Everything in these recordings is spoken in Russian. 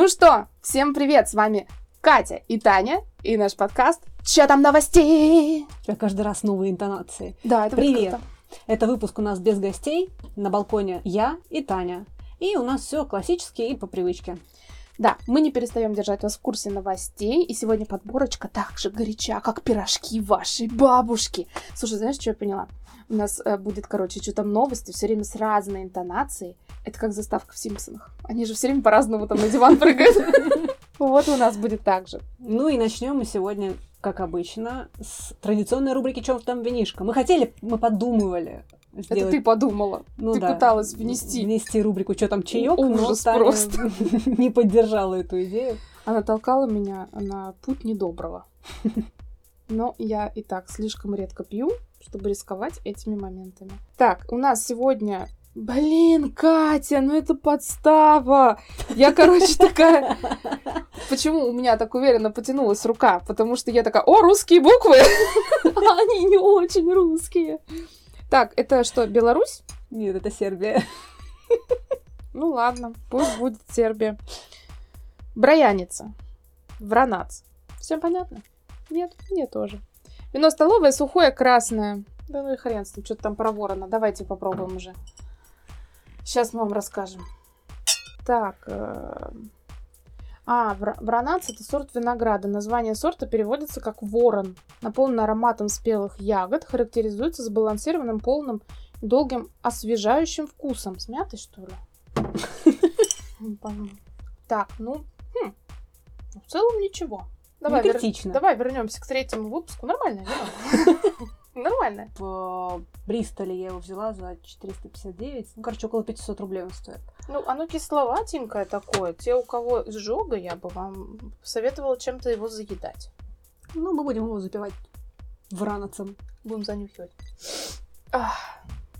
Ну что, всем привет, с вами Катя и Таня, и наш подкаст «Чё там новостей?» У тебя каждый раз новые интонации. Да, это Привет! круто. Это выпуск у нас без гостей. На балконе я и Таня. И у нас все классически и по привычке. Да, мы не перестаем держать вас в курсе новостей, и сегодня подборочка так же горяча, как пирожки вашей бабушки. Слушай, знаешь, что я поняла? У нас э, будет, короче, что там новости, все время с разной интонацией. Это как заставка в Симпсонах. Они же все время по-разному там на диван прыгают. Вот у нас будет так же. Ну и начнем мы сегодня, как обычно, с традиционной рубрики «Чем там винишка?». Мы хотели, мы подумывали Это сделать... ты подумала. ну ты да, пыталась внести. Внести рубрику «Что там чаек?», но Ужас Таня просто. не поддержала эту идею. Она толкала меня на путь недоброго. Но я и так слишком редко пью, чтобы рисковать этими моментами. Так, у нас сегодня... Блин, Катя, ну это подстава! Я, короче, такая... Почему у меня так уверенно потянулась рука? Потому что я такая, о, русские буквы! Они не очень русские. Так, это что, Беларусь? Нет, это Сербия. Ну ладно, пусть будет Сербия. Брояница. Вранац. Все понятно? Нет, мне тоже. Вино столовое, сухое, красное. Да ну и хрен с ним, что-то там про ворона. Давайте попробуем уже. Сейчас мы вам расскажем. Так. А, вранац это сорт винограда. Название сорта переводится как ворон. Наполнен ароматом спелых ягод, характеризуется сбалансированным, полным долгим освежающим вкусом. С мятой, что ли? Так, ну, хм, ну, в целом ничего. Давай, вер- давай вернемся к третьему выпуску. Нормальное вино. Нормальное. В Бристоле я его взяла за 459. Ну, короче, около 500 рублей он стоит. Ну, оно кисловатенькое такое. Те, у кого изжога, я бы вам советовала чем-то его заедать. Ну, мы будем его запивать вранацем. Будем занюхивать. Ах,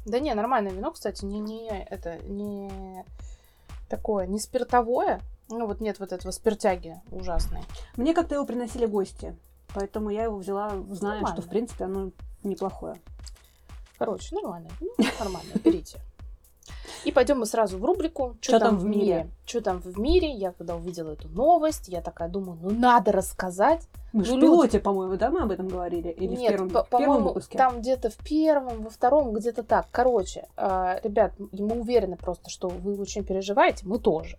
Да не, нормальное вино, кстати, не, не это, не такое, не спиртовое. Ну вот нет вот этого спиртяги ужасной. Мне как-то его приносили гости, поэтому я его взяла, зная, Нормально. что, в принципе, оно неплохое. Короче, нормально. Ну, нормально, берите. И пойдем мы сразу в рубрику Чё там в мире?». Что там в мире? Я когда увидела эту новость, я такая думаю, ну надо рассказать. Мы же Ну, в пилоте, по-моему, да, мы об этом говорили? Или в Нет, первом, по- в первом по-моему, выпуске? там где-то в первом, во втором, где-то так. Короче, э, ребят, мы уверены просто, что вы очень переживаете, мы тоже.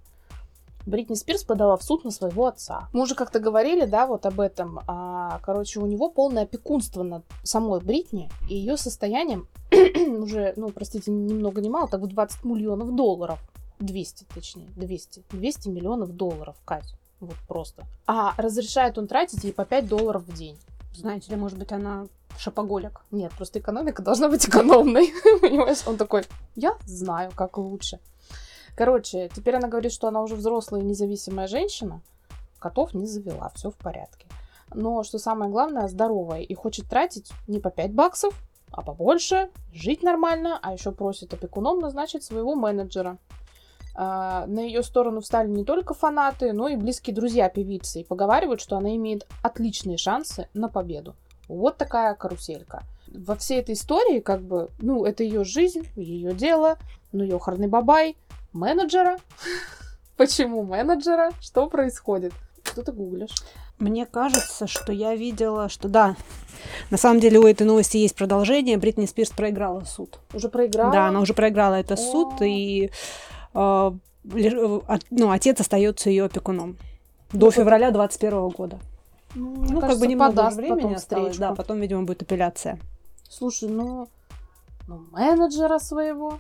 Бритни Спирс подала в суд на своего отца. Мы уже как-то говорили, да, вот об этом. А, короче, у него полное опекунство над самой Бритни и ее состоянием уже, ну, простите, ни много ни мало, так в 20 миллионов долларов. 200, точнее, 200. 200 миллионов долларов, Кать. Вот просто. А разрешает он тратить ей по 5 долларов в день. Знаете ли, может быть, она шопоголик. Нет, просто экономика должна быть экономной. Понимаешь, он такой, я знаю, как лучше. Короче, теперь она говорит, что она уже взрослая и независимая женщина. Котов не завела, все в порядке. Но что самое главное, здоровая и хочет тратить не по 5 баксов, а побольше, жить нормально, а еще просит опекуном назначить своего менеджера. А, На ее сторону встали не только фанаты, но и близкие друзья певицы и поговаривают, что она имеет отличные шансы на победу. Вот такая каруселька. Во всей этой истории, как бы, ну, это ее жизнь, ее дело, ну, ёхарный бабай, менеджера. Почему менеджера? Что происходит? Что ты гуглишь? Мне кажется, что я видела, что да, на самом деле у этой новости есть продолжение. Бритни Спирс проиграла суд. Уже проиграла? Да, она уже проиграла этот О. суд, и э, э, ну, отец остается ее опекуном до Ну, февраля 21 года. Ну, Ну, как кажется, бы немного времени потом осталось, встречку. да, потом, видимо, будет апелляция. Слушай, ну, ну, менеджера своего,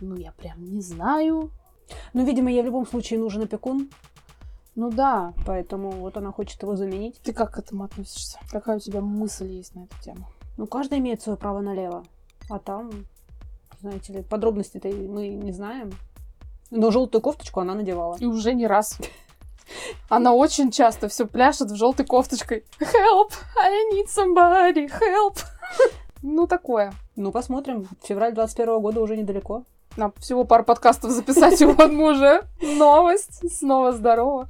ну, я прям не знаю. Ну, видимо, ей в любом случае нужен опекун, Ну да, поэтому вот она хочет его заменить. ты как к этому относишься? Какая у тебя мысль есть на эту тему? Ну, каждый имеет свое право налево. А там, знаете ли, подробности-то мы не знаем. Но желтую кофточку она надевала. И уже не раз. Она очень часто все пляшет в желтой кофточкой. Help! I need somebody! Help! Ну, такое. Ну, посмотрим. Февраль 21 года уже недалеко. Нам всего пару подкастов записать, и вот мы уже новость. Снова здорово.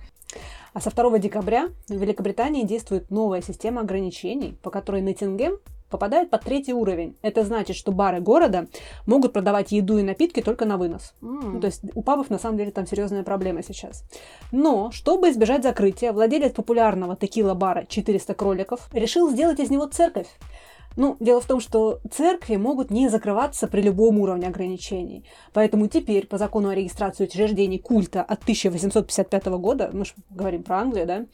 А со 2 декабря в Великобритании действует новая система ограничений, по которой Ноттингем попадает под третий уровень. Это значит, что бары города могут продавать еду и напитки только на вынос. М. Ну, то есть у пабов на самом деле там серьезная проблема сейчас. Но, чтобы избежать закрытия, владелец популярного текила-бара 400 кроликов решил сделать из него церковь. Ну, дело в том, что церкви могут не закрываться при любом уровне ограничений. Поэтому теперь, по закону о регистрации учреждений культа от 1855 года, мы же говорим про Англию, да,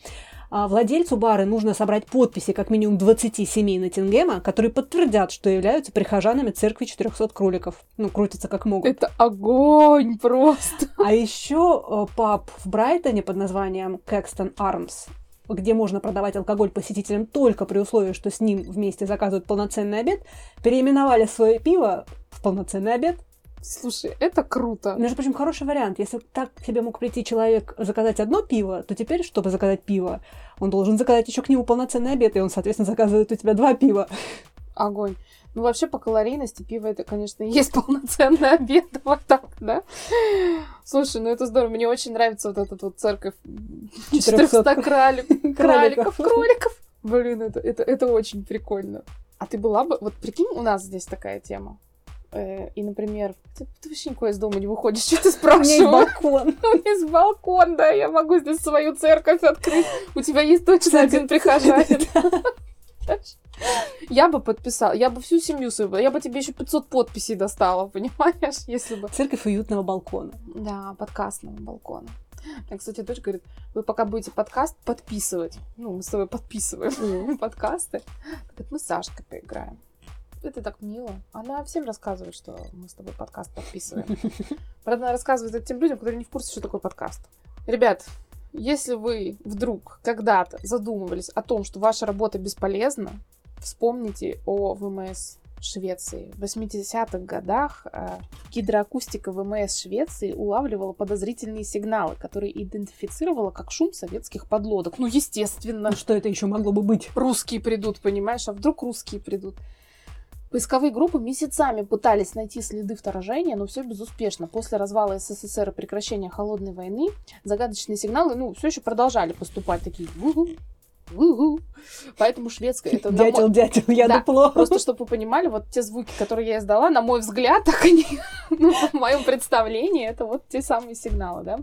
а, владельцу бара нужно собрать подписи как минимум 20 семей Ноттингема, которые подтвердят, что являются прихожанами церкви 400 кроликов. Ну, крутятся как могут. Это огонь просто. А еще э, паб в Брайтоне под названием Caxton Arms, где можно продавать алкоголь посетителям только при условии, что с ним вместе заказывают полноценный обед, переименовали свое пиво в полноценный обед. Слушай, это круто. Между прочим, хороший вариант. Если так к тебе мог прийти человек заказать одно пиво, то теперь, чтобы заказать пиво, он должен заказать еще к нему полноценный обед, и он, соответственно, заказывает у тебя два пива. Огонь. Ну, вообще, по калорийности пиво это, конечно, и есть полноценный обед. Вот так, да? Слушай, ну это здорово. Мне очень нравится вот эта вот церковь 400 кралик- краликов, кроликов. Блин, это, это, это очень прикольно. А ты была бы... Вот прикинь, у нас здесь такая тема. Э, И, например, ты, ты вообще никуда из дома не выходишь, что ты У меня есть спрашиваешь? балкон. У меня есть балкон, да, я могу здесь свою церковь открыть. У тебя есть точно один прихожанин. Я бы подписала, я бы всю семью свою, я бы тебе еще 500 подписей достала, понимаешь, если бы... Церковь уютного балкона. Да, подкастного балкона. Мне, кстати, дочь говорит, вы пока будете подкаст подписывать, ну, мы с тобой подписываем подкасты, говорит, мы с Сашкой поиграем. Это так мило. Она всем рассказывает, что мы с тобой подкаст подписываем. Правда, она рассказывает это тем людям, которые не в курсе, что такое подкаст. Ребят, если вы вдруг когда-то задумывались о том, что ваша работа бесполезна, вспомните о ВМС Швеции. В 80-х годах э, гидроакустика ВМС Швеции улавливала подозрительные сигналы, которые идентифицировала как шум советских подлодок. Ну, естественно, Ну, что это еще могло бы быть? русские придут, понимаешь? А вдруг русские придут? Поисковые группы месяцами пытались найти следы вторжения, но все безуспешно. После развала СССР и прекращения холодной войны загадочные сигналы, ну, все еще продолжали поступать такие «ву-гу, ву-гу». Поэтому шведская это на мой- Дятел, дятел, я Да, дупло. Просто чтобы вы понимали, вот те звуки, которые я издала, на мой взгляд, так они, ну, в моем представлении, это вот те самые сигналы, да.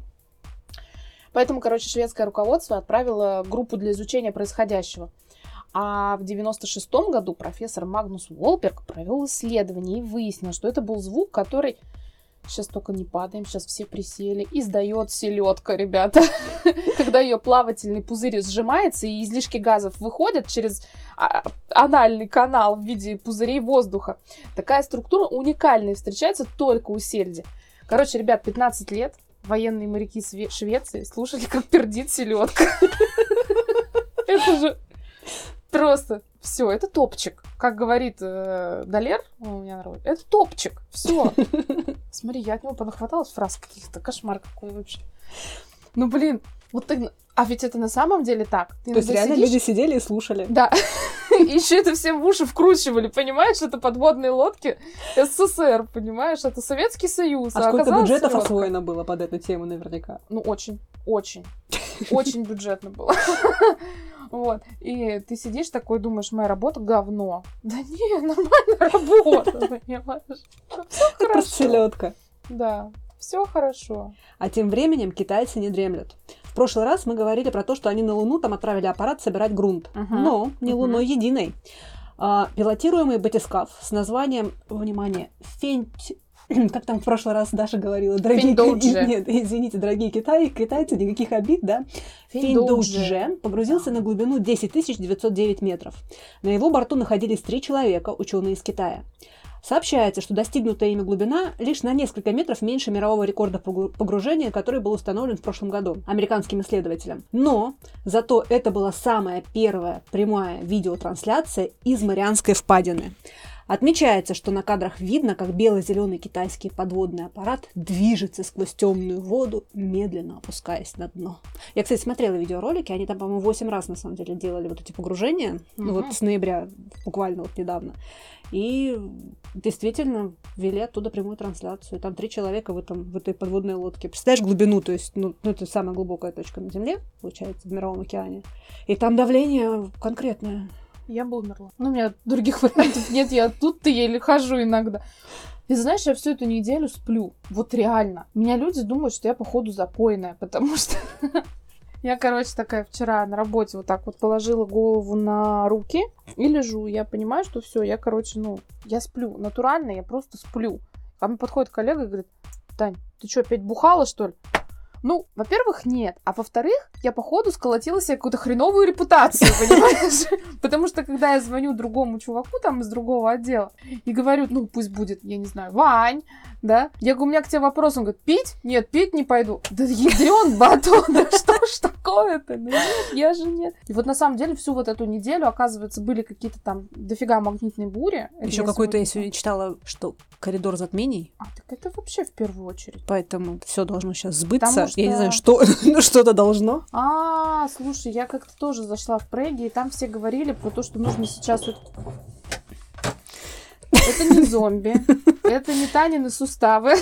Поэтому, короче, шведское руководство отправило группу для изучения происходящего. А в 96 году профессор Магнус Уолберг провел исследование и выяснил, что это был звук, который Сейчас только не падаем, сейчас все присели. Издает селедка, ребята. Когда ее плавательный пузырь сжимается, и излишки газов выходят через а- анальный канал в виде пузырей воздуха. Такая структура уникальная и встречается только у сельди. Короче, ребят, 15 лет военные моряки Швеции слушали, как пердит селедка. Это же просто все, это топчик. Как говорит э, Далер у меня на работе, это топчик. Все. Смотри, я от него понахваталась фраз каких-то. Кошмар какой вообще. Ну, блин, вот ты... А ведь это на самом деле так. Ты То есть реально сидишь- люди сидели и слушали. Да. Еще это всем в уши вкручивали, понимаешь? Это подводные лодки СССР, понимаешь? Это Советский Союз. А сколько оказалось, бюджетов селёдка. освоено было под эту тему наверняка? Ну, очень, очень, очень бюджетно было. Вот. И ты сидишь такой, думаешь, моя работа говно. Да не, нормальная работа, понимаешь? Все Это хорошо. селедка. Да, все хорошо. А тем временем китайцы не дремлют. В прошлый раз мы говорили про то, что они на Луну там отправили аппарат собирать грунт. Но не. Луной единой. А, пилотируемый батискаф с названием, внимание, Фенч... Как там в прошлый раз Даша говорила, дорогие... Финдоудже. Нет, извините, дорогие китай... китайцы, никаких обид, да? Финдоудже погрузился на глубину 10 909 метров. На его борту находились три человека, ученые из Китая. Сообщается, что достигнутая ими глубина лишь на несколько метров меньше мирового рекорда погру- погружения, который был установлен в прошлом году американским исследователем. Но зато это была самая первая прямая видеотрансляция из Марианской впадины. Отмечается, что на кадрах видно, как бело-зеленый китайский подводный аппарат движется сквозь темную воду, медленно опускаясь на дно. Я, кстати, смотрела видеоролики, они там, по-моему, 8 раз, на самом деле, делали вот эти погружения, ну, Мгм. вот с ноября, буквально вот недавно. И действительно вели оттуда прямую трансляцию. Там три человека в, этом, в этой подводной лодке. Представляешь глубину, то есть, ну, ну, это самая глубокая точка на Земле, получается, в Мировом океане. И там давление конкретное. Я бы умерла. Ну, у меня других вариантов нет, я тут-то еле хожу иногда. И знаешь, я всю эту неделю сплю. Вот реально. Меня люди думают, что я, походу, запойная, потому что я, короче, такая вчера на работе вот так вот положила голову на руки и лежу. Я понимаю, что все, я, короче, ну, я сплю. Натурально, я просто сплю. Ко мне подходит коллега и говорит, Тань, ты что, опять бухала, что ли? Ну, во-первых, нет. А во-вторых, я, походу, сколотила себе какую-то хреновую репутацию, понимаешь? Потому что, когда я звоню другому чуваку там из другого отдела и говорю, ну, пусть будет, я не знаю, Вань, да? Я говорю, у меня к тебе вопрос. Он говорит, пить? Нет, пить не пойду. Да ядрен батон, да что ж такое-то? Ну нет, я же нет. И вот на самом деле всю вот эту неделю, оказывается, были какие-то там дофига магнитные бури. Еще какой-то я сегодня- сегодня читала, что коридор затмений, А, так это вообще в первую очередь. поэтому все должно сейчас сбыться. Потому Я не что- знаю, что, ну что-то должно. А, слушай, я как-то тоже зашла в Преги, и там все говорили про то, что нужно сейчас... вот- Это не зомби, это не Танины суставы.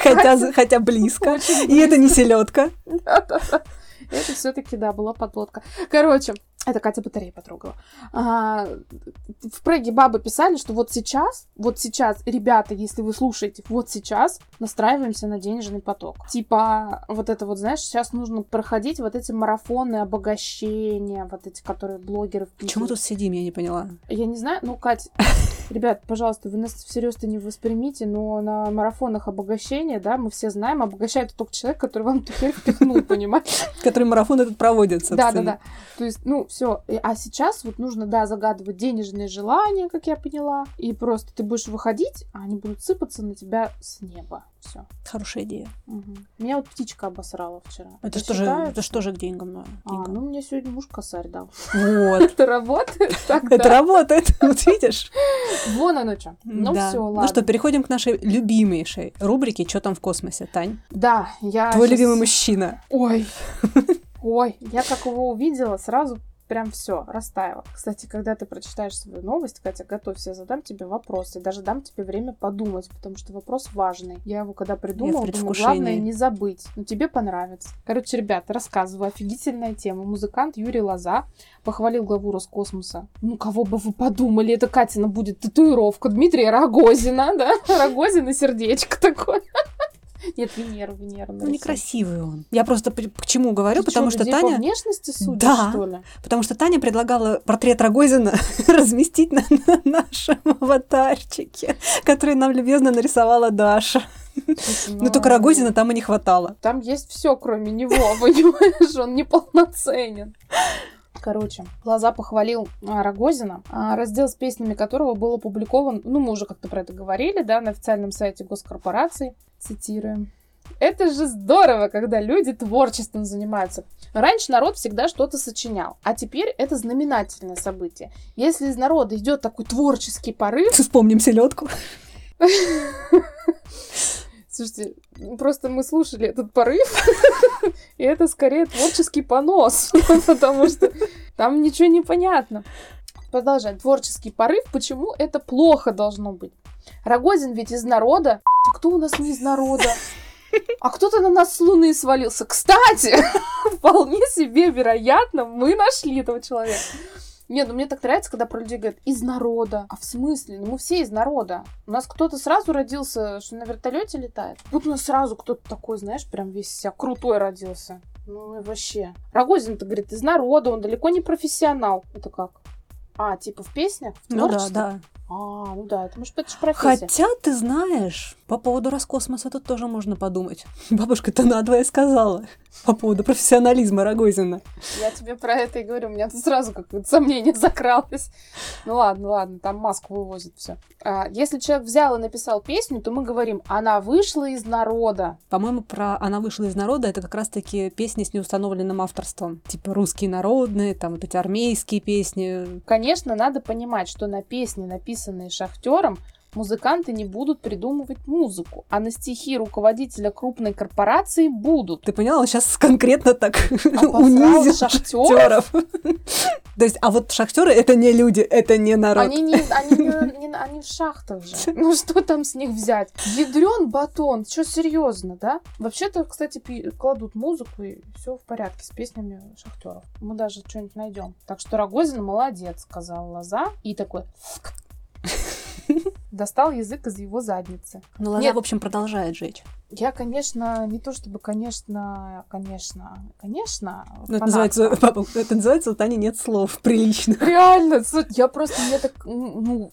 Хотя, хотя близко. И это не селедка. Это все-таки, да, была подлодка. Короче, это Катя батареи потрогала. А, в Преге бабы писали, что вот сейчас, вот сейчас, ребята, если вы слушаете, вот сейчас настраиваемся на денежный поток. Типа, вот это вот, знаешь, сейчас нужно проходить вот эти марафоны обогащения, вот эти, которые блогеры Почему тут сидим, я не поняла. Я не знаю, ну, Кать, ребят, пожалуйста, вы нас всерьез-то не воспримите, но на марафонах обогащения, да, мы все знаем, обогащает только человек, который вам эту херь впихнул, понимаете? Который марафон этот проводит, Да, да, да. То есть, ну, все. А сейчас вот нужно, да, загадывать денежные желания, как я поняла. И просто ты будешь выходить, а они будут сыпаться на тебя с неба. Все. Хорошая идея. Меня вот птичка обосрала вчера. Это что же, это что же к деньгам? ну, А, деньгам? ну мне сегодня муж косарь дал. Вот. Это работает Это работает, вот видишь? Вон оно что. Ну все, ладно. Ну что, переходим к нашей любимейшей рубрике «Что там в космосе?» Тань, Да, я твой любимый мужчина. Ой, ой, я как его увидела, сразу прям все растаяло. Кстати, когда ты прочитаешь свою новость, Катя, готовься, я задам тебе вопрос. И даже дам тебе время подумать, потому что вопрос важный. Я его когда придумала, думаю, главное не забыть. Но тебе понравится. Короче, ребята, рассказываю. Офигительная тема. Музыкант Юрий Лоза похвалил главу Роскосмоса. Ну, кого бы вы подумали, это Катина будет татуировка Дмитрия Рогозина, да? Рогозина сердечко такое. Нет, Венера, Венера. Ну, некрасивый он. Я просто к чему говорю, Ты потому что людей по Таня... внешности судишь, Да. что ли? Потому что Таня предлагала портрет Рогозина разместить на, на нашем аватарчике, который нам любезно нарисовала Даша. Но только Рогозина там и не хватало. Там есть все, кроме него, понимаешь? Он неполноценен. Короче, Глаза похвалил а, Рогозина, а, раздел с песнями которого был опубликован, ну, мы уже как-то про это говорили, да, на официальном сайте госкорпорации. Цитируем. Это же здорово, когда люди творчеством занимаются. Раньше народ всегда что-то сочинял, а теперь это знаменательное событие. Если из народа идет такой творческий порыв, Вспомним селедку. Слушайте, просто мы слушали этот порыв, и это скорее творческий понос, потому что там ничего не понятно. Продолжаем. Творческий порыв, почему это плохо должно быть? Рогозин ведь из народа. Кто у нас не из народа? А кто-то на нас с Луны свалился. Кстати, вполне себе вероятно, мы нашли этого человека. Нет, ну мне так нравится, когда про людей говорят из народа. А в смысле? Ну мы все из народа. У нас кто-то сразу родился, что на вертолете летает. Вот у нас сразу кто-то такой, знаешь, прям весь себя крутой родился. Ну и вообще. Рогозин-то говорит, из народа, он далеко не профессионал. Это как? А, типа в песнях? В Ну да, да. А, ну да, это может это же профессия. Хотя, ты знаешь, по поводу Роскосмоса тут тоже можно подумать. Бабушка-то надвое сказала по поводу профессионализма Рогозина. Я тебе про это и говорю, у меня тут сразу какое-то сомнение закралось. Ну ладно, ладно, там маску вывозят все. если человек взял и написал песню, то мы говорим, она вышла из народа. По-моему, про «Она вышла из народа» это как раз-таки песни с неустановленным авторством. Типа русские народные, там вот эти армейские песни. Конечно, надо понимать, что на песни, написанные шахтером, музыканты не будут придумывать музыку, а на стихи руководителя крупной корпорации будут. Ты поняла, он сейчас конкретно так унизил шахтеров. То есть, а вот шахтеры это не люди, это не народ. Они не, они, не- не- они в шахтах же. Ну что там с них взять? Ядрен батон, что серьезно, да? Вообще-то, кстати, кладут музыку и все в порядке с песнями шахтеров. Мы даже что-нибудь найдем. Так что Рогозин молодец, сказал Лоза. И такой достал язык из его задницы. Ну, Лоза, Нет. в общем, продолжает жечь. Я, конечно, не то чтобы, конечно, конечно, конечно. Ну, это называется, папа, это называется у Тани нет слов приличных. Реально, я просто мне так, ну,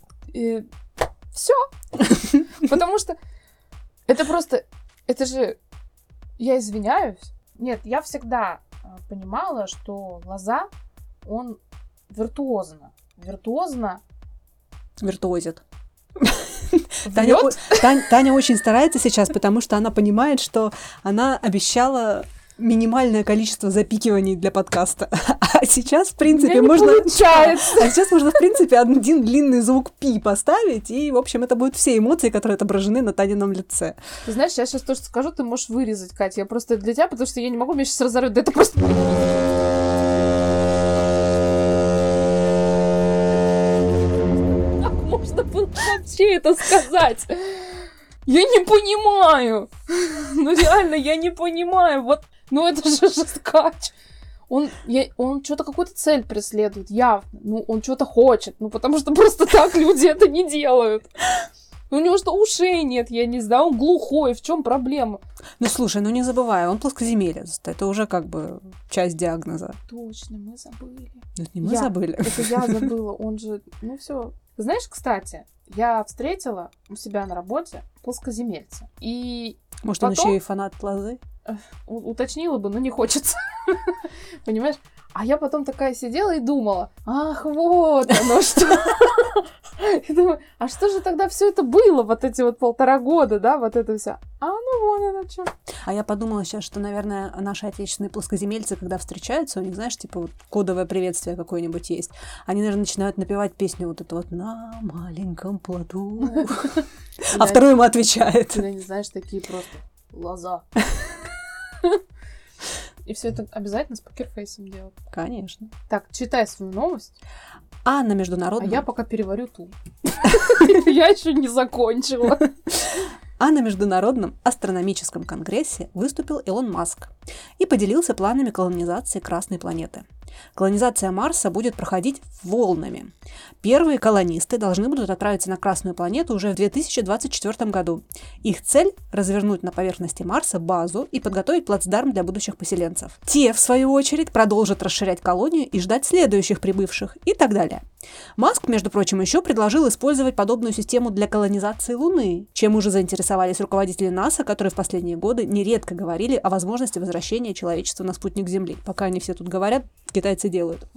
все. Потому что это просто, это же, я извиняюсь. Нет, я всегда э, понимала, что Лоза, он виртуозно. Виртуозно Виртуозит. Таня, Тань- Таня очень старается сейчас, потому что она понимает, что она обещала минимальное количество запикиваний для подкаста. А сейчас, в принципе, можно... получается. А сейчас можно, в принципе, один длинный звук пи поставить, и, в общем, это будут все эмоции, которые отображены на Танином лице. Ты знаешь, я сейчас то, что скажу, ты можешь вырезать, Катя. Я просто для тебя, потому что я не могу, меня сейчас разорвет. Да это просто... Как можно было вообще это сказать? Я не понимаю. Ну реально, я не понимаю. Вот, ну это же жесткач. Он, я, он что-то какую-то цель преследует, явно. Ну, он что-то хочет. Ну, потому что просто так люди это не делают. У него что, ушей нет, я не знаю, он глухой, в чем проблема? Ну, слушай, ну не забывай, он плоскоземелец. Это уже как бы часть диагноза. Точно, мы забыли. Ну, Это не мы Я. забыли. Это я забыла, он же, ну все. Знаешь, кстати, я встретила у себя на работе плоскоземельца. И Может, он потом- еще и фанат лозы? у- уточнила бы, но не хочется. Понимаешь? А я потом такая сидела и думала, ах, вот оно что. И думаю, а что же тогда все это было, вот эти вот полтора года, да, вот это все. А ну вон оно что. А я подумала сейчас, что, наверное, наши отечественные плоскоземельцы, когда встречаются, у них, знаешь, типа вот кодовое приветствие какое-нибудь есть. Они, наверное, начинают напевать песню вот эту вот «На маленьком плоту». А второй ему отвечает. Ты не знаешь, такие просто лоза. И все это обязательно с покерфейсом делать. Конечно. Так, читай свою новость, А на а международном... я пока переварю ту. Я еще не закончила. А на Международном астрономическом конгрессе выступил Илон Маск и поделился планами колонизации Красной планеты. Колонизация Марса будет проходить волнами. Первые колонисты должны будут отправиться на Красную планету уже в 2024 году. Их цель – развернуть на поверхности Марса базу и подготовить плацдарм для будущих поселенцев. Те, в свою очередь, продолжат расширять колонию и ждать следующих прибывших и так далее. Маск, между прочим, еще предложил использовать подобную систему для колонизации Луны, чем уже заинтересовались руководители НАСА, которые в последние годы нередко говорили о возможности возвращения человечества на спутник Земли. Пока они все тут говорят, китайцы делают.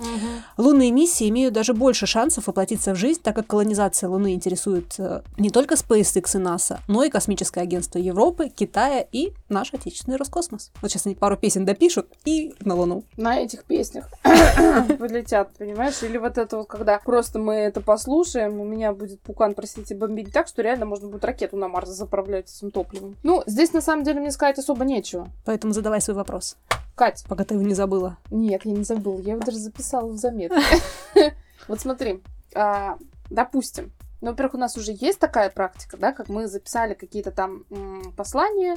Лунные миссии имеют даже больше шансов воплотиться в жизнь, так как колонизация Луны интересует э, не только SpaceX и НАСА, но и Космическое агентство Европы, Китая и наш отечественный Роскосмос. Вот сейчас они пару песен допишут и на Луну. На этих песнях полетят, понимаешь? Или вот это вот, когда просто мы это послушаем, у меня будет пукан, простите, бомбить так, что реально можно будет ракету на Марс заправлять этим топливом. Ну, здесь на самом деле мне сказать особо нечего. Поэтому задавай свой вопрос, Кать, пока ты его не забыла. Нет, я не забыла. Я его даже записала в заметке. Вот смотри, а, допустим, ну, во-первых, у нас уже есть такая практика, да, как мы записали какие-то там послания,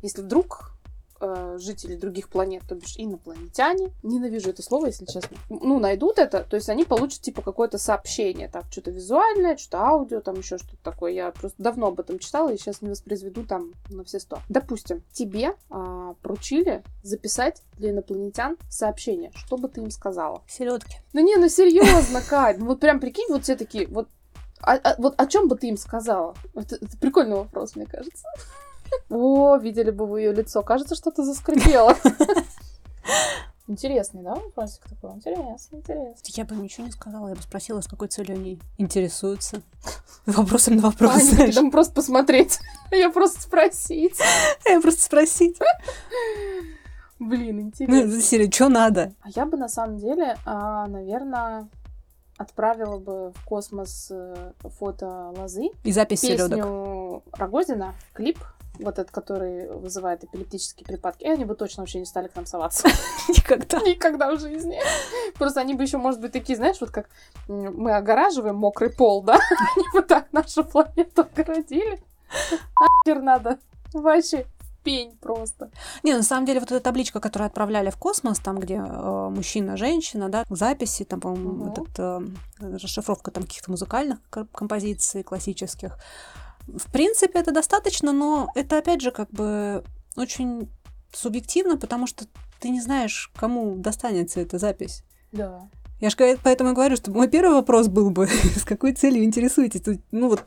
если вдруг э, жители других планет, то бишь инопланетяне, ненавижу это слово, если честно, ну, найдут это, то есть они получат, типа, какое-то сообщение, так, что-то визуальное, что-то аудио, там еще что-то такое. Я просто давно об этом читала и сейчас не воспроизведу там на все сто. Допустим, тебе а, поручили записать для инопланетян сообщение. Что бы ты им сказала? Селедки. Ну не, ну серьезно, Кать, ну вот прям прикинь, вот все такие, вот, а- а- вот о чем бы ты им сказала? Это, это прикольный вопрос, мне кажется. О, видели бы вы ее лицо, кажется, что-то заскрипело. Интересный, да, вопросик такой? Интересный, интересный. Я бы ничего не сказала, я бы спросила, с какой целью они интересуются. Вопросом на вопрос, А, не знаешь. там просто посмотреть. Я просто спросить. Я просто спросить. Блин, Ну, интересно. из серии, что надо? А я бы на самом деле, а, наверное, отправила бы в космос э, фото лозы, И запись селедок. песню Рогозина, клип, вот этот, который вызывает эпилептические припадки, и они бы точно вообще не стали к нам соваться. Никогда. Никогда в жизни. Просто они бы еще, может быть, такие, знаешь, вот как мы огораживаем мокрый пол, да? Они бы так нашу планету огородили. Нахер надо. Вообще пень просто. Не, на самом деле, вот эта табличка, которую отправляли в космос, там, где э, мужчина, женщина, да, записи, там, по-моему, Мгм. этот, э, расшифровка там каких-то музыкальных ко- композиций классических. В принципе, это достаточно, но это, опять же, как бы очень субъективно, потому что ты не знаешь, кому достанется эта запись. Да. Я же поэтому и говорю, что мой первый вопрос был бы, с какой целью интересуетесь? Ну вот,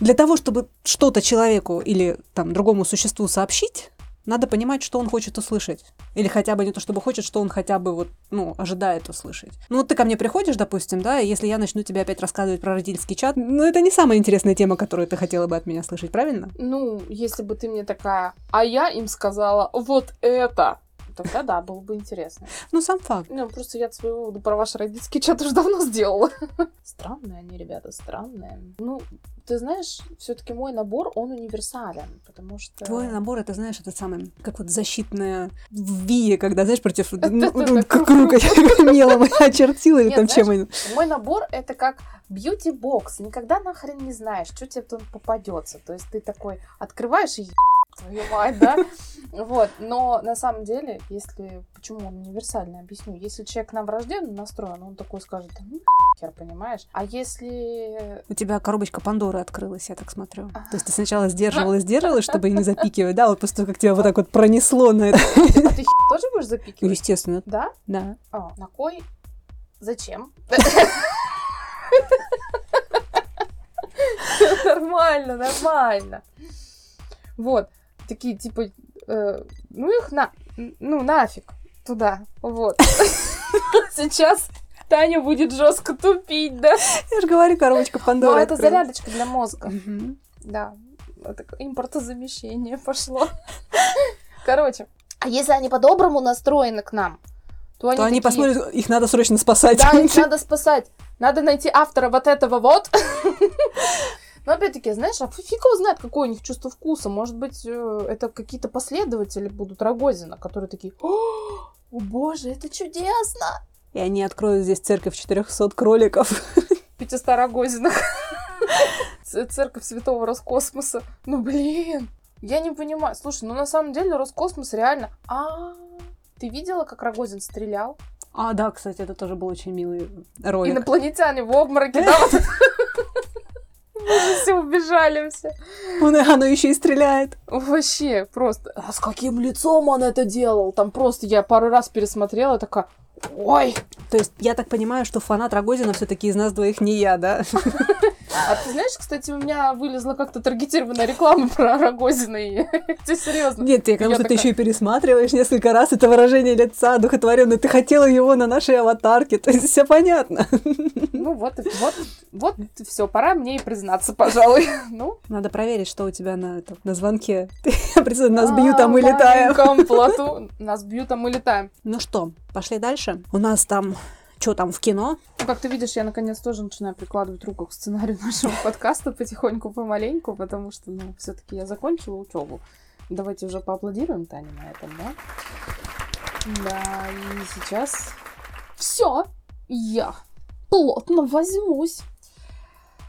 для того, чтобы что-то человеку или там другому существу сообщить, надо понимать, что он хочет услышать. Или хотя бы не то, чтобы хочет, что он хотя бы вот, ну, ожидает услышать. Ну, вот ты ко мне приходишь, допустим, да, и если я начну тебе опять рассказывать про родительский чат, ну, это не самая интересная тема, которую ты хотела бы от меня слышать, правильно? Ну, если бы ты мне такая, а я им сказала вот это, тогда да, было бы интересно. Ну, сам факт. Ну, просто я свою выводы про ваш родительский чат уже давно сделала. Странные они, ребята, странные. Ну, ты знаешь, все-таки мой набор, он универсален, потому что... Твой набор, это, знаешь, это самый, как вот защитная вия, когда, знаешь, против ну, круг. круга мелом очертила, или там чем. Мой набор это как бьюти-бокс. Никогда нахрен не знаешь, что тебе там попадется. То есть ты такой открываешь и «Еб твою мать, да? Вот. Но на самом деле, если... Почему он универсальный, объясню. Если человек нам врожденно настроен, он такой скажет, «Да ну хер, понимаешь? А если... У тебя коробочка Пандоры открылась, я так смотрю. Ага. То есть ты сначала сдерживалась, сдерживалась, чтобы не запикивать, да, вот после того, как тебя вот так вот пронесло на это. А ты тоже будешь запикивать? Естественно, Да? да. А, на кой? Зачем? Нормально, нормально. Вот. Такие, типа, э, ну их на... Ну, нафиг. Туда. Вот. Сейчас Таня будет жестко тупить, да? Я же говорю, коробочка Но Пандоры это зарядочка для мозга. Да. Импортозамещение пошло. Короче. А если они по-доброму настроены к нам, то они, То они такие, посмотрят, их надо срочно спасать. Да, их надо спасать. Надо найти автора вот этого вот. Но опять-таки, знаешь, а фиг его знает, какое у них чувство вкуса. Может быть, э, это какие-то последователи будут Рогозина, которые такие, о, о боже, это чудесно! И они откроют здесь церковь 400 кроликов. 500 Рогозинах. Церковь Святого Роскосмоса. Ну, блин. Я не понимаю. Слушай, ну на самом деле Роскосмос реально... А, ты видела, как Рогозин стрелял? А, да, кстати, это тоже был очень милый ролик. Инопланетяне в обмороке, да? Все. Он, оно еще и стреляет. Вообще, просто. А с каким лицом он это делал? Там просто я пару раз пересмотрела, такая, ой. То есть, я так понимаю, что фанат Рогозина все-таки из нас двоих не я, да? А ты знаешь, кстати, у меня вылезла как-то таргетированная реклама про Рогозина. и- Тебе серьезно. Нет, я, потому что ты такая- еще и пересматриваешь несколько раз это выражение лица одухотворенное. Ты хотела его на нашей аватарке, то есть все понятно. Ну вот, вот, вот, все, пора мне и признаться, пожалуй. Ну, Надо проверить, что у тебя на, этом, на звонке. Ты, нас бьют, а мы летаем. плоту. Нас бьют, а мы летаем. Ну что, пошли дальше. У нас там, что там в кино? Ну, как ты видишь, я наконец тоже начинаю прикладывать руку к сценарию нашего подкаста потихоньку, помаленьку, потому что, ну, все-таки я закончила учебу. Давайте уже поаплодируем Тане на этом, да? Да, и сейчас все, я плотно возьмусь.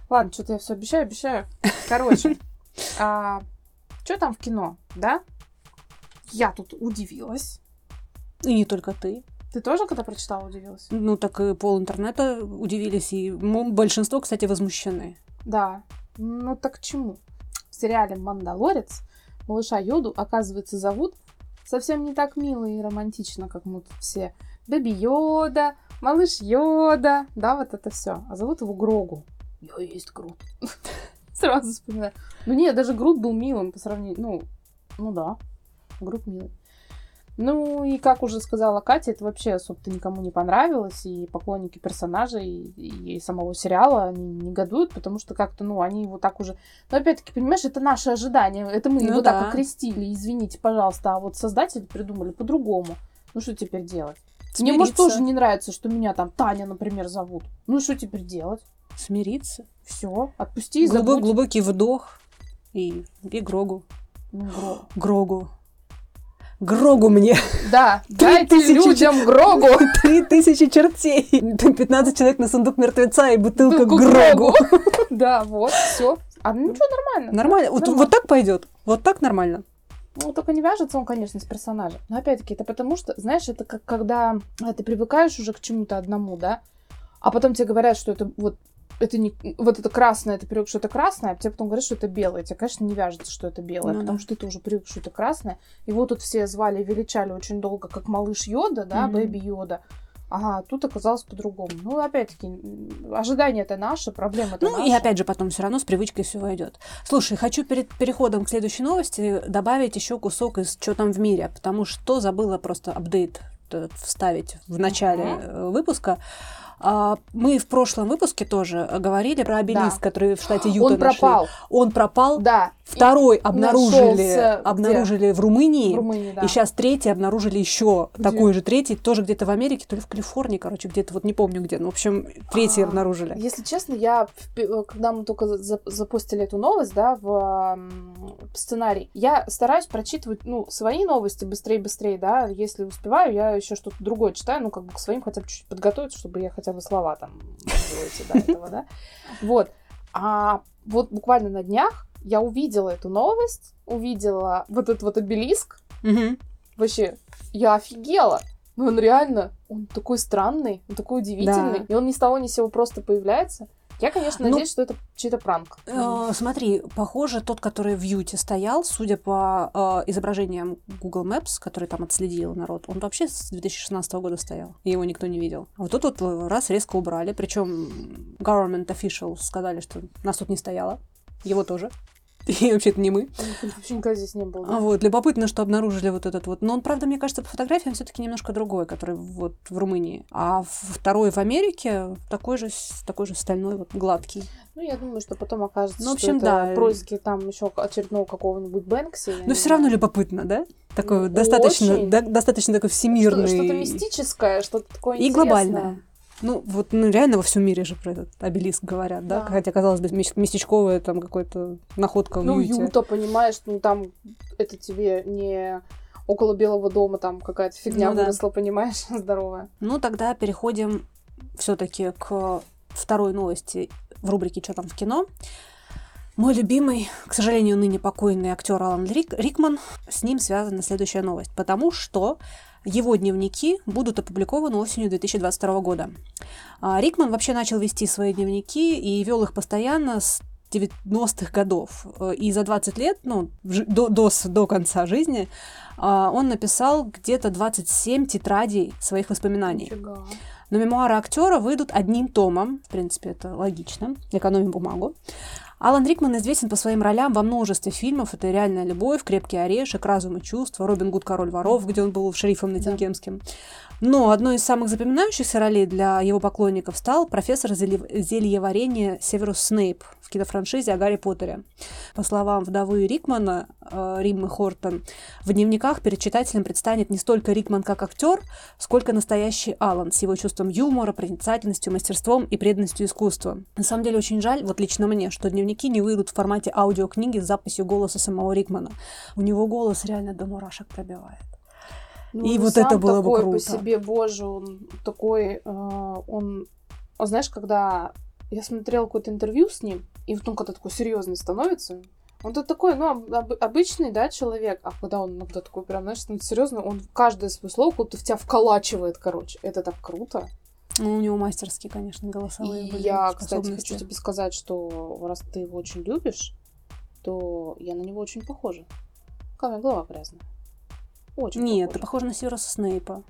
Ладно, что-то я все обещаю, обещаю. Короче, а, что там в кино, да? Я тут удивилась. И не только ты. Ты тоже, когда прочитала, удивилась? Ну, так и пол интернета удивились, и большинство, кстати, возмущены. Да. Ну так к чему? В сериале «Мандалорец» малыша Йоду, оказывается, зовут совсем не так мило и романтично, как мы тут все. Бэби Йода, малыш Йода, да, вот это все. А зовут его Грогу. Я есть Грут. Сразу вспоминаю. Ну нет, даже Грут был милым по сравнению, ну, ну да, Грут милый. Ну и как уже сказала Катя, это вообще особо-то никому не понравилось, и поклонники персонажей и, и самого сериала они негодуют, потому что как-то, ну, они его так уже... Но опять-таки, понимаешь, это наши ожидания, это мы Ну его да. так окрестили, извините, пожалуйста, а вот создатели придумали по-другому. Ну что теперь делать? Мне, может, Смириться. тоже не нравится, что меня там Таня, например, зовут. Ну что теперь делать? Смириться. Все, отпусти и Глубок- забудь. глубокий вдох. И, и Грогу. Ну, Гро. Грогу. Грогу мне. Да, дайте тысячи- людям Грогу. Три тысячи чертей. 15 человек на сундук мертвеца и бутылка Бутылку Грогу. Да, вот, все. А ну ничего, нормально. Нормально. Вот, Нормально. вот так пойдет. Вот так нормально. Ну, только не вяжется он, конечно, с персонажем. Но опять-таки, это потому что, знаешь, это как когда э, ты привыкаешь уже к чему-то одному, да, а потом тебе говорят, что это вот это не вот это красное, ты привык, что это красное, а тебе потом говорят, что это белое. Тебе, конечно, не вяжется, что это белое, Ну потому да. что ты уже привык, что это красное. Его тут все звали и величали очень долго, как малыш Йода, да, Мгм. бэби Йода. Ага, тут оказалось по-другому. Ну, опять-таки, м, ожидания это наши, проблемы это Ну наши. и опять же потом все равно с привычкой все войдет. Слушай, хочу перед переходом к следующей новости добавить еще кусок из что там в мире, потому что забыла просто апдейт этот вставить в начале э, выпуска. А, Мы в прошлом выпуске тоже говорили про обелиск, который в штате Юта Он нашли. пропал, Он пропал. да. Второй обнаружили, нашелся где? обнаружили в И Румынии. в Румынии, да. И сейчас третий обнаружили еще Где? такой же третий, тоже где-то в Америке, то ли в Калифорнии, короче, где-то вот не помню где. Ну, в общем, третий А, обнаружили. Если честно, я, э, когда мы только за- запустили эту новость, да, в сценарий, я стараюсь прочитывать, ну, свои новости быстрее-быстрее, да, если успеваю, я еще что-то другое читаю, ну, как бы к своим хотя бы чуть подготовиться, чтобы я хотя бы слова там эти до этого, да. Вот. А вот буквально на днях я увидела эту новость, увидела вот этот вот обелиск, вообще, я офигела. Ну, он реально, он такой странный, он такой удивительный, Да. и он ни с того ни с сего просто появляется. Я, конечно, Ну, надеюсь, что это чей-то пранк. Э, Смотри, похоже, тот, который в Юте стоял, судя по э, изображениям Google Maps, который там отследил народ, он вообще с 2016 года стоял, и его никто не видел. А вот тут вот э, раз резко убрали, причем government officials сказали, что нас тут не стояло, его тоже. И вообще-то не мы. Вообще никогда здесь не было. да? А вот, любопытно, что обнаружили вот этот вот. Но он, правда, мне кажется, по фотографиям все-таки немножко другой, который вот в Румынии. А второй в Америке такой же, такой же стальной, вот гладкий. Ну, я думаю, что потом окажется, Ну, в что общем, это да. происки там еще очередного какого-нибудь Бэнкси. Но все равно любопытно, да? Такой Ну, достаточно, да- достаточно такой всемирный. Что- Что-то мистическое, что-то такое И интересное. глобальное. Ну, вот ну, реально во всем мире же про этот обелиск говорят, да? Да. Хотя, казалось бы, мес- местечковая там какой-то находка Ну, Юте. Юта, понимаешь, ну там это тебе не около Белого дома там какая-то фигня Ну да. выросла, понимаешь, здоровая. Ну, тогда переходим все-таки к второй новости в рубрике «Что там в кино?». Мой любимый, к сожалению, ныне покойный актер Алан Рик- Рикман, с ним связана следующая новость, потому что его дневники будут опубликованы осенью 2022 года. А, Рикман вообще начал вести свои дневники и вел их постоянно с 90-х годов. Э, И за 20 лет, ну, до, до, до конца жизни, а, он написал где-то 27 тетрадей своих воспоминаний. Нифига. Но мемуары актера выйдут одним томом. В принципе, это логично. Экономим бумагу. Алан Рикман известен по своим ролям во множестве фильмов. Это «Реальная любовь», «Крепкий орешек», «Разум и чувства», «Робин Гуд. Король воров», где он был шерифом Ноттингемским. Но одной из самых запоминающихся ролей для его поклонников стал профессор зелье- зельеварения Северус Снейп в кинофраншизе о Гарри Поттере. По словам вдовы Рикмана, э, Риммы Хортон, в дневниках перед читателем предстанет не столько Рикман как актер, сколько настоящий Алан с его чувством юмора, проницательностью, мастерством и преданностью искусству. На самом деле очень жаль, вот лично мне, что дневники не выйдут в формате аудиокниги с записью голоса самого Рикмана. У него голос реально до мурашек пробивает. Ну, И он вот это было бы такой круто. по себе, боже, он такой, э, он, а знаешь, когда я смотрела какое-то интервью с ним, и вот он когда такой серьезный становится, он тут такой, ну, об- об- обычный, да, человек, а когда он иногда такой прям, знаешь, становится серьезно, он каждое свое слово как будто в тебя вколачивает, короче. Это так круто. Ну, у него мастерские, конечно, голосовые И были я, кстати, хочу тебе сказать, что раз ты его очень любишь, то я на него очень похожа. Какая у меня голова грязная. Очень Нет, ты похожа. похожа на Северуса Снейпа.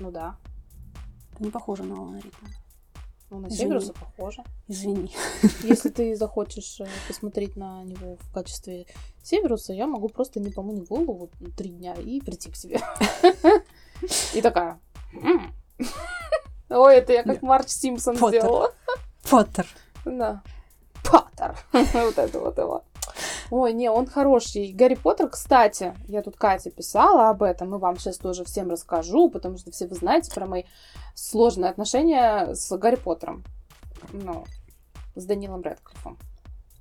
Ну да. Ты не похожа на Алана Рикмана. Ну, на Извини. Северуса похожа. Извини. Если ты захочешь э, посмотреть на него в качестве Северуса, я могу просто не помыть голову три дня и прийти к тебе. И такая... Ой, это я как Марч Симпсон сделала. Поттер. Да. Поттер. Вот это вот его. Ой, не, он хороший. Гарри Поттер, кстати, я тут Кате писала об этом, и вам сейчас тоже всем расскажу, потому что все вы знаете про мои сложные отношения с Гарри Поттером. Ну, с Данилом Рэдклиффом.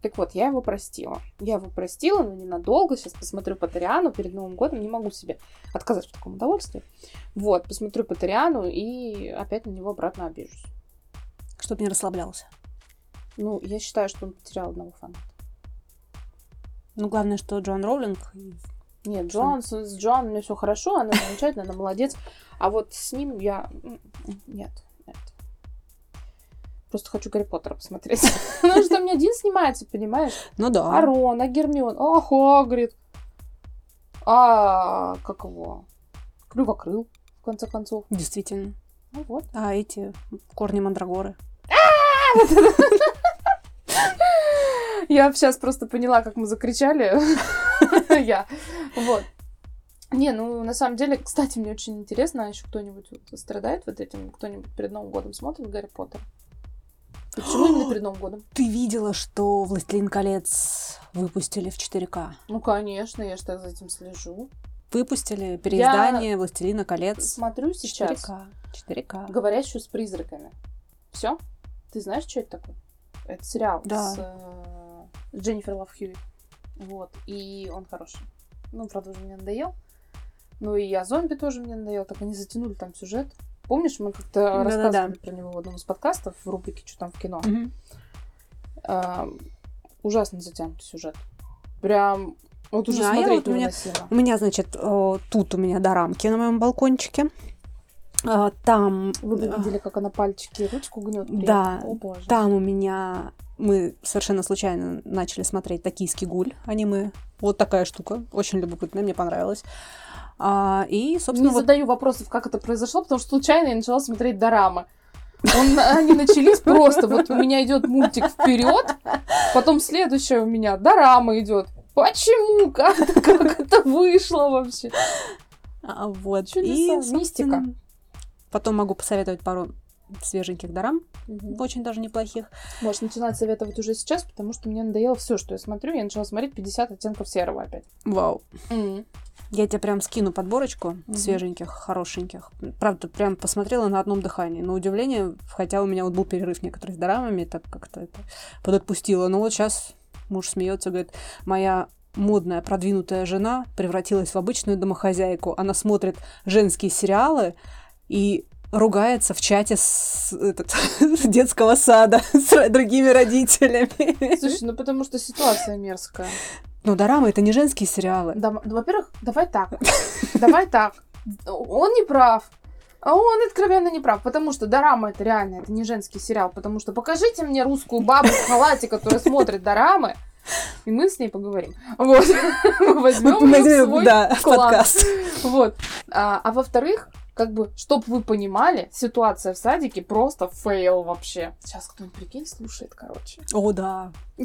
Так вот, я его простила. Я его простила, но ненадолго. Сейчас посмотрю по Тариану перед Новым годом. Не могу себе отказать в таком удовольствии. Вот, посмотрю по Тариану и опять на него обратно обижусь. Чтобы не расслаблялся. Ну, я считаю, что он потерял одного фаната. Ну, главное, что Джон Роулинг... Нет, Джон, с, Джон мне все хорошо, она замечательная, она молодец. А вот с ним я... Нет, нет. Просто хочу Гарри Поттера посмотреть. Потому что там не один снимается, понимаешь? Ну да. А Рон, а Гермион, а Хагрид, а как его? Клювокрыл, в конце концов. Действительно. Ну вот. А эти корни мандрагоры. Я сейчас просто поняла, как мы закричали. Я. Вот. Не, ну, на самом деле, кстати, мне очень интересно, а еще кто-нибудь страдает вот этим? Кто-нибудь перед Новым годом смотрит Гарри Поттер? Почему именно перед Новым годом? Ты видела, что «Властелин колец» выпустили в 4К? Ну, конечно, я же так за этим слежу. Выпустили переиздание «Властелина колец» Смотрю сейчас 4К. 4К. «Говорящую с призраками». Все? Ты знаешь, что это такое? Это сериал Да. с э, Дженнифер Лав Хьюитт. Вот. И он хороший. Ну, правда, уже мне надоел. Ну и я зомби тоже мне надоел. Так они затянули там сюжет. Помнишь, мы как-то Да-да-да. рассказывали про него в одном из подкастов в рубрике «Что там в кино?» Мгм. А, ужасно затянутый сюжет. Прям вот уже а я смотреть вот у меня-. У меня, значит, э, тут у меня дорамки на моем балкончике. А, Там, Вы бы э, видели, как она пальчики ручку гнет. Да, О боже. там у меня мы совершенно случайно начали смотреть «Токийский гуль» аниме. Вот такая штука, очень любопытная, мне понравилась. А, и, собственно, Не вот задаю вопросов, как это произошло, потому что случайно я начала смотреть дорамы. Он- они начались просто. Вот у меня идет мультик вперед, потом следующая у меня дорама идет. Почему? Как, это- как это вышло вообще? А, вот. Чудеса, И, мистика. Потом могу посоветовать пару свеженьких дорам, очень даже неплохих. Можешь начинать советовать уже сейчас, потому что мне надоело все, что я смотрю. Я начала смотреть 50 оттенков серого опять. Вау. Я тебе прям скину подборочку Мгм. свеженьких, хорошеньких. Правда, прям посмотрела на одном дыхании. На удивление, хотя у меня вот был перерыв некоторых с дорамами, так как-то это подотпустила. Но вот сейчас муж смеется, говорит, моя модная, продвинутая жена превратилась в обычную домохозяйку. Она смотрит женские сериалы и ругается в чате с, этот, с детского сада с другими родителями. Слушай, ну потому что ситуация мерзкая. Но дорамы это не женские сериалы. Да, ну, во-первых, давай так. Давай так. Он не прав. А он откровенно не прав, потому что Дорама это реально, это не женский сериал, потому что покажите мне русскую бабу в халате, которая смотрит Дорамы, и мы с ней поговорим. Вот. Возьмем Мы в возьмем, свой да, подкаст. Вот. А, а во-вторых, как бы, чтобы вы понимали, ситуация в садике просто фейл вообще. Сейчас кто-нибудь, прикинь, слушает, короче. О, да.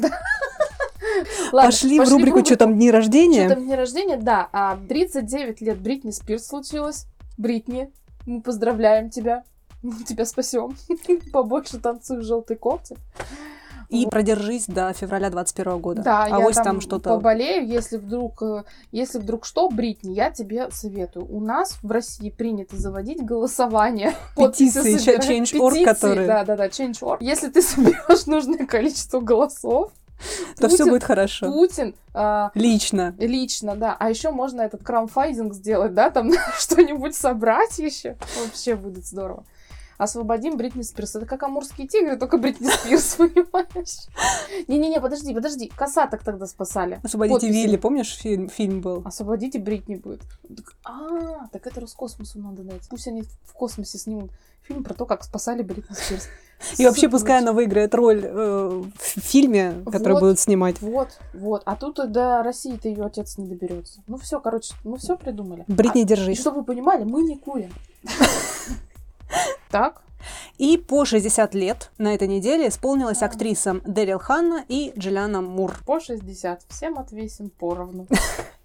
Ладно, пошли, в рубрику «Что там, дни рождения?» Что там день рождения, да. А 39 лет Бритни Спирс случилось. Бритни, мы поздравляем тебя. Мы тебя спасем. Побольше танцуй в желтой кофте. И продержись до февраля 21 года. Да, а я там, там что-то... поболею, если вдруг, э, если вдруг что, Бритни, я тебе советую. У нас в России принято заводить голосование. Петиции. Change.org, которые- Да, да, да, Change.org. Если ты соберешь нужное количество голосов, То все будет хорошо. Путин а, Лично. Лично, да. А еще можно этот краунфайдинг сделать, да, там что-нибудь собрать еще. Вообще будет здорово. Освободим Бритни Спирс. Это как амурские тигры, только Бритни Спирс, понимаешь? Не-не-не, подожди, подожди. Косаток тогда спасали. Освободите Подписи. Вилли, помнишь, фильм, фильм был? Освободите Бритни будет. Так- А, так это Роскосмосу надо дать. Пусть они в космосе снимут фильм про то, как спасали Бритни Спирс. И вообще, пускай она выиграет роль э, в фильме, который Вот. будут снимать. Вот, вот. А тут до России-то ее отец не доберется. Ну все, короче, мы все придумали. Бритни, И держись. чтобы вы понимали, мы не курим. Так, И по 60 лет на этой неделе исполнилась актрисам Дэрил Ханна и Джулиана Мур. по 60. Всем отвесим поровну.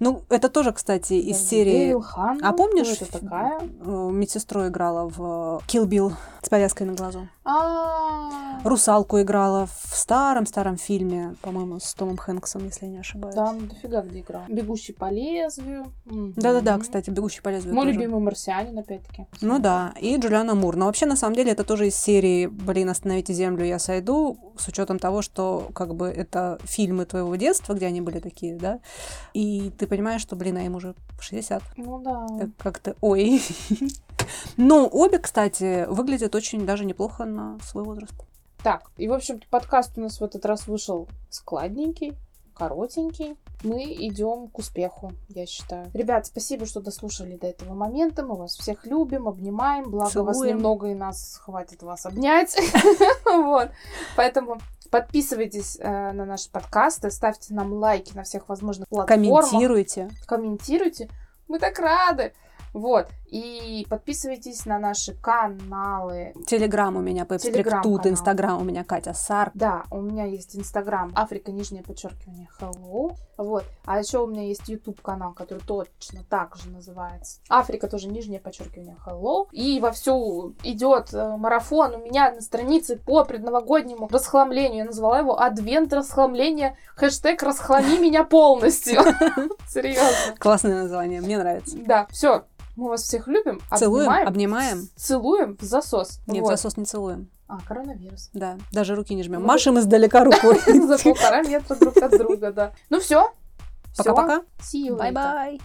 Ну, это тоже, кстати, из серии... Ханна? А помнишь, такая? э, медсестру играла в Kill Bill с повязкой на глазу? А, Русалку играла в старом-старом фильме, по-моему, с Томом Хэнксом, если я не ошибаюсь. Да, ну дофига где играл. Бегущий по лезвию. Да-да-да, кстати, «Бегущий по лезвию» Мой тоже. любимый марсианин, опять-таки. Ну да, и Джулиана Мур. Но вообще, на самом деле, это тоже из серии «Блин, остановите землю, я сойду», с учетом того, что как бы это фильмы твоего детства, где они были такие, да, и ты понимаешь, что, блин, а им уже 60. Ну да. Так как-то, ой. Но обе, кстати, выглядят очень даже неплохо на свой возраст. Так, и, в общем-то, подкаст у нас в этот раз вышел складненький, коротенький. Мы идем к успеху, я считаю. Ребят, спасибо, что дослушали до этого момента. Мы вас всех любим, обнимаем. Благо вас Целуем. немного, и нас хватит вас обнять. Вот. Поэтому подписывайтесь э, на наши подкасты, ставьте нам лайки на всех возможных платформах. Комментируйте. комментируйте. Мы так рады. Вот. И подписывайтесь на наши каналы. Телеграм у меня Пепс Тут. Инстаграм у меня Катя Сар. Да, у меня есть Инстаграм Африка, нижнее подчеркивание, hello. Вот. А еще у меня есть YouTube канал, который точно так же называется. Африка тоже нижнее подчеркивание, hello. И вовсю идет э, марафон у меня на странице по предновогоднему расхламлению. Я назвала его Адвент расхламления. Хэштег расхлами меня полностью. Серьезно. Классное название, мне нравится. Да, все. Мы вас всех любим. Целуем, обнимаем, обнимаем. Целуем в засос. Нет, Вот. засос не целуем. А, коронавирус. Да, даже руки не жмем. Ну, Машем издалека рукой. За полтора метра друг от друга, да. Ну все. Пока-пока. See you later. Bye-bye.